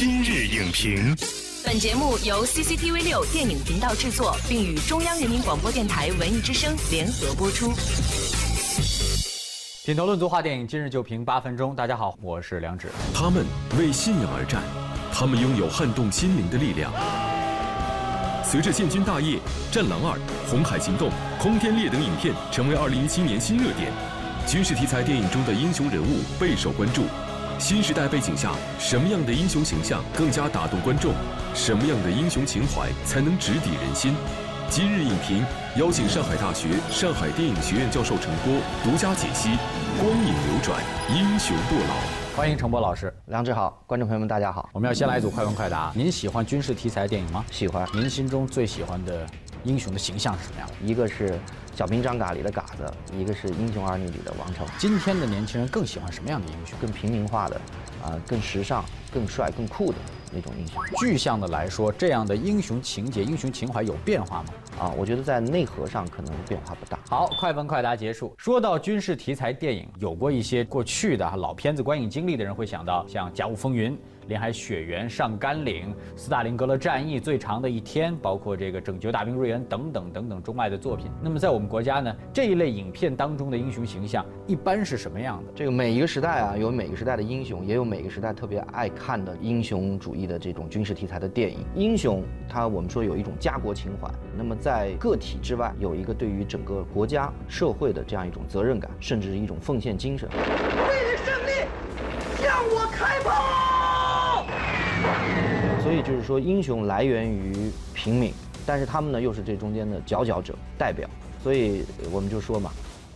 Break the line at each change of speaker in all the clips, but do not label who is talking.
今日影评，
本节目由 CCTV 六电影频道制作，并与中央人民广播电台文艺之声联合播出。
品头论足话电影，今日就评八分钟。大家好，我是梁芷。
他们为信仰而战，他们拥有撼动心灵的力量。随着建军大业、战狼二、红海行动、空天猎等影片成为2017年新热点，军事题材电影中的英雄人物备受关注。新时代背景下，什么样的英雄形象更加打动观众？什么样的英雄情怀才能直抵人心？今日影评邀请上海大学上海电影学院教授陈波独家解析《光影流转，英雄不老》。
欢迎陈波老师，
梁志好，观众朋友们大家好。
我们要先来一组快问快答。您喜欢军事题材电影吗？
喜欢。
您心中最喜欢的英雄的形象是什么样的？
一个是《小兵张嘎》里的嘎子，一个是《英雄儿女》里的王成。
今天的年轻人更喜欢什么样的英雄？
更平民化的，啊，更时尚、更帅、更酷的那种英雄。
具象的来说，这样的英雄情节、英雄情怀有变化吗？
啊，我觉得在内核上可能变化不大。
好，快问快答结束。说到军事题材电影，有过一些过去的老片子观影经历的人会想到，像《甲午风云》。连海雪原、上甘岭、斯大林格勒战役、最长的一天，包括这个拯救大兵瑞恩等等等等中外的作品。那么在我们国家呢，这一类影片当中的英雄形象一般是什么样的？
这个每一个时代啊，有每个时代的英雄，也有每个时代特别爱看的英雄主义的这种军事题材的电影。英雄他我们说有一种家国情怀，那么在个体之外有一个对于整个国家社会的这样一种责任感，甚至是一种奉献精神。就是说，英雄来源于平民，但是他们呢又是这中间的佼佼者代表，所以我们就说嘛，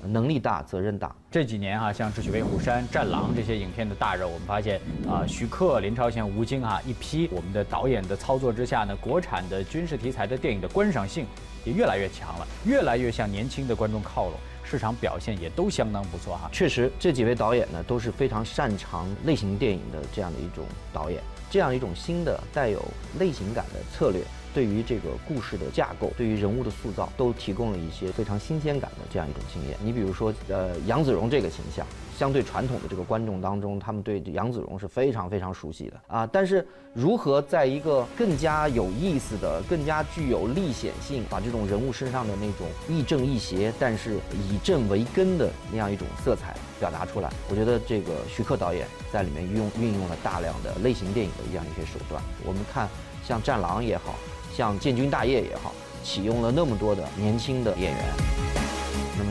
能力大责任大。
这几年哈，像《智取威虎山》《战狼》这些影片的大热，我们发现啊，徐克、林超贤、吴京啊一批我们的导演的操作之下呢，国产的军事题材的电影的观赏性也越来越强了，越来越向年轻的观众靠拢，市场表现也都相当不错哈。
确实，这几位导演呢都是非常擅长类型电影的这样的一种导演。这样一种新的带有类型感的策略，对于这个故事的架构，对于人物的塑造，都提供了一些非常新鲜感的这样一种经验。你比如说，呃，杨子荣这个形象，相对传统的这个观众当中，他们对杨子荣是非常非常熟悉的啊。但是，如何在一个更加有意思的、更加具有历险性，把这种人物身上的那种亦正亦邪，但是以正为根的那样一种色彩？表达出来，我觉得这个徐克导演在里面用运用了大量的类型电影的这样一些手段。我们看像《战狼》也好像《建军大业》也好，启用了那么多的年轻的演员，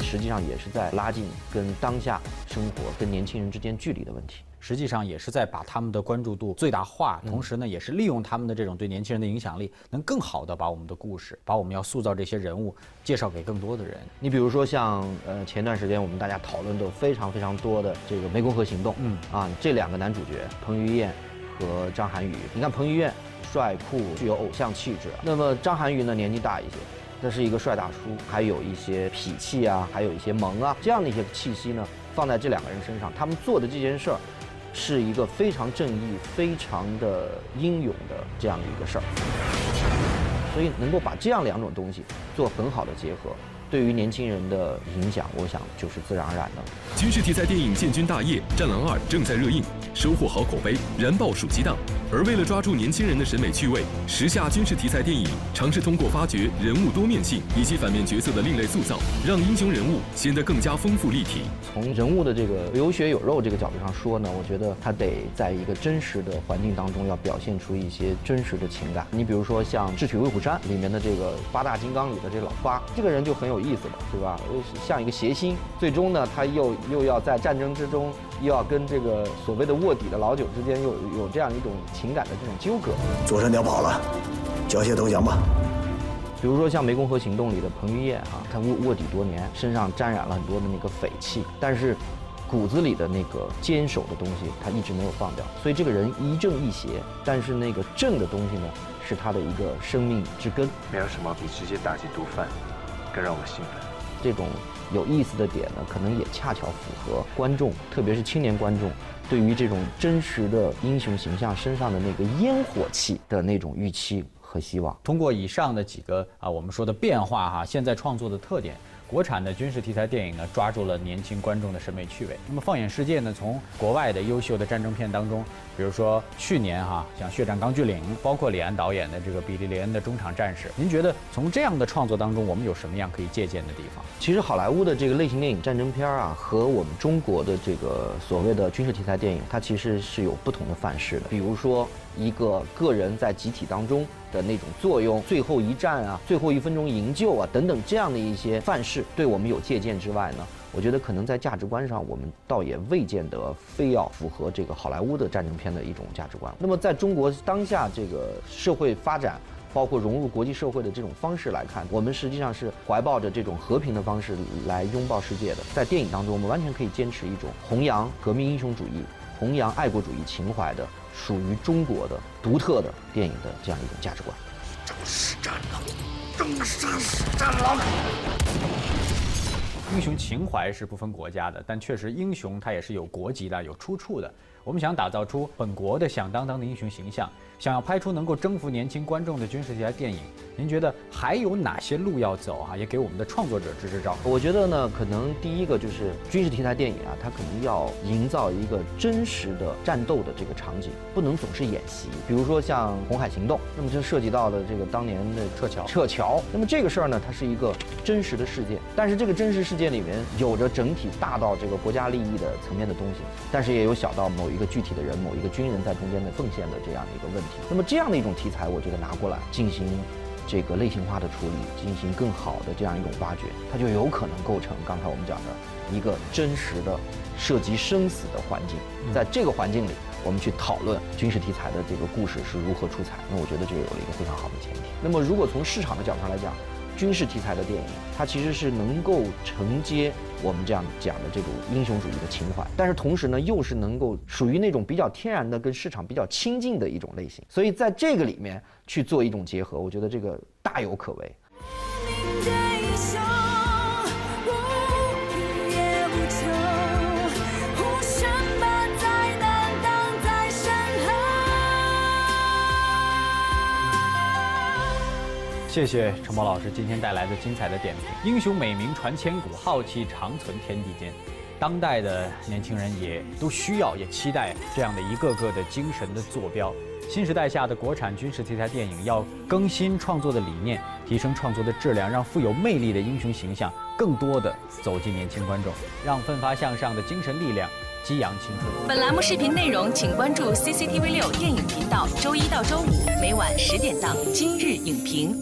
实际上也是在拉近跟当下生活、跟年轻人之间距离的问题。
实际上也是在把他们的关注度最大化，同时呢，也是利用他们的这种对年轻人的影响力，能更好的把我们的故事，把我们要塑造这些人物介绍给更多的人。
你比如说像呃前段时间我们大家讨论的非常非常多的这个湄公河行动，嗯。啊这两个男主角彭于晏和张涵予，你看彭于晏帅酷具有偶像气质，那么张涵予呢年纪大一些，他是一个帅大叔，还有一些痞气啊，还有一些萌啊这样的一些气息呢放在这两个人身上，他们做的这件事儿。是一个非常正义、非常的英勇的这样的一个事儿，所以能够把这样两种东西做很好的结合。对于年轻人的影响，我想就是自然而然的。
军事题材电影《建军大业》《战狼二》正在热映，收获好口碑，燃爆暑期档。而为了抓住年轻人的审美趣味，时下军事题材电影尝试通过发掘人物多面性以及反面角色的另类塑造，让英雄人物显得更加丰富立体。
从人物的这个有血有肉这个角度上说呢，我觉得他得在一个真实的环境当中要表现出一些真实的情感。你比如说像《智取威虎山》里面的这个八大金刚里的这老八，这个人就很有。意思的，对吧？像一个谐星，最终呢，他又又要在战争之中，又要跟这个所谓的卧底的老九之间，又有这样一种情感的这种纠葛。
左山鸟跑了，缴械投降吧。
比如说像《湄公河行动》里的彭于晏啊，他卧卧底多年，身上沾染了很多的那个匪气，但是骨子里的那个坚守的东西，他一直没有放掉。所以这个人一正一邪，但是那个正的东西呢，是他的一个生命之根。
没有什么比直接打击毒贩。更让我兴奋，
这种有意思的点呢，可能也恰巧符合观众，特别是青年观众，对于这种真实的英雄形象身上的那个烟火气的那种预期和希望。
通过以上的几个啊，我们说的变化哈，现在创作的特点。国产的军事题材电影呢，抓住了年轻观众的审美趣味。那么放眼世界呢，从国外的优秀的战争片当中，比如说去年哈，像《血战钢锯岭》，包括李安导演的这个《比利·连恩的中场战士》，您觉得从这样的创作当中，我们有什么样可以借鉴的地方？
其实好莱坞的这个类型电影战争片啊，和我们中国的这个所谓的军事题材电影，它其实是有不同的范式的。比如说，一个个人在集体当中的那种作用，最后一战啊，最后一分钟营救啊，等等这样的一些范式，对我们有借鉴之外呢，我觉得可能在价值观上，我们倒也未见得非要符合这个好莱坞的战争片的一种价值观。那么在中国当下这个社会发展。包括融入国际社会的这种方式来看，我们实际上是怀抱着这种和平的方式来拥抱世界的。在电影当中，我们完全可以坚持一种弘扬革命英雄主义、弘扬爱国主义情怀的、属于中国的独特的电影的这样一种价值观。
正是战狼，正是战狼。
英雄情怀是不分国家的，但确实英雄他也是有国籍的、有出处的。我们想打造出本国的响当当的英雄形象，想要拍出能够征服年轻观众的军事题材电影，您觉得还有哪些路要走啊？也给我们的创作者支支招。
我觉得呢，可能第一个就是军事题材电影啊，它可能要营造一个真实的战斗的这个场景，不能总是演习。比如说像《红海行动》，那么就涉及到了这个当年的
撤侨。
撤侨。那么这个事儿呢，它是一个真实的事件，但是这个真实事件里面有着整体大到这个国家利益的层面的东西，但是也有小到某。一个具体的人，某一个军人在中间的奉献的这样的一个问题，那么这样的一种题材，我觉得拿过来进行这个类型化的处理，进行更好的这样一种挖掘，它就有可能构成刚才我们讲的一个真实的涉及生死的环境。在这个环境里，我们去讨论军事题材的这个故事是如何出彩，那我觉得就有了一个非常好的前提。那么如果从市场的角度上来讲，军事题材的电影，它其实是能够承接我们这样讲的这种英雄主义的情怀，但是同时呢，又是能够属于那种比较天然的、跟市场比较亲近的一种类型。所以在这个里面去做一种结合，我觉得这个大有可为。
谢谢陈默老师今天带来的精彩的点评。英雄美名传千古，浩气长存天地间。当代的年轻人也都需要，也期待这样的一个个的精神的坐标。新时代下的国产军事题材电影要更新创作的理念，提升创作的质量，让富有魅力的英雄形象更多的走进年轻观众，让奋发向上的精神力量激扬青春。
本栏目视频内容，请关注 CCTV 六电影频道，周一到周五每晚十点档《今日影评》。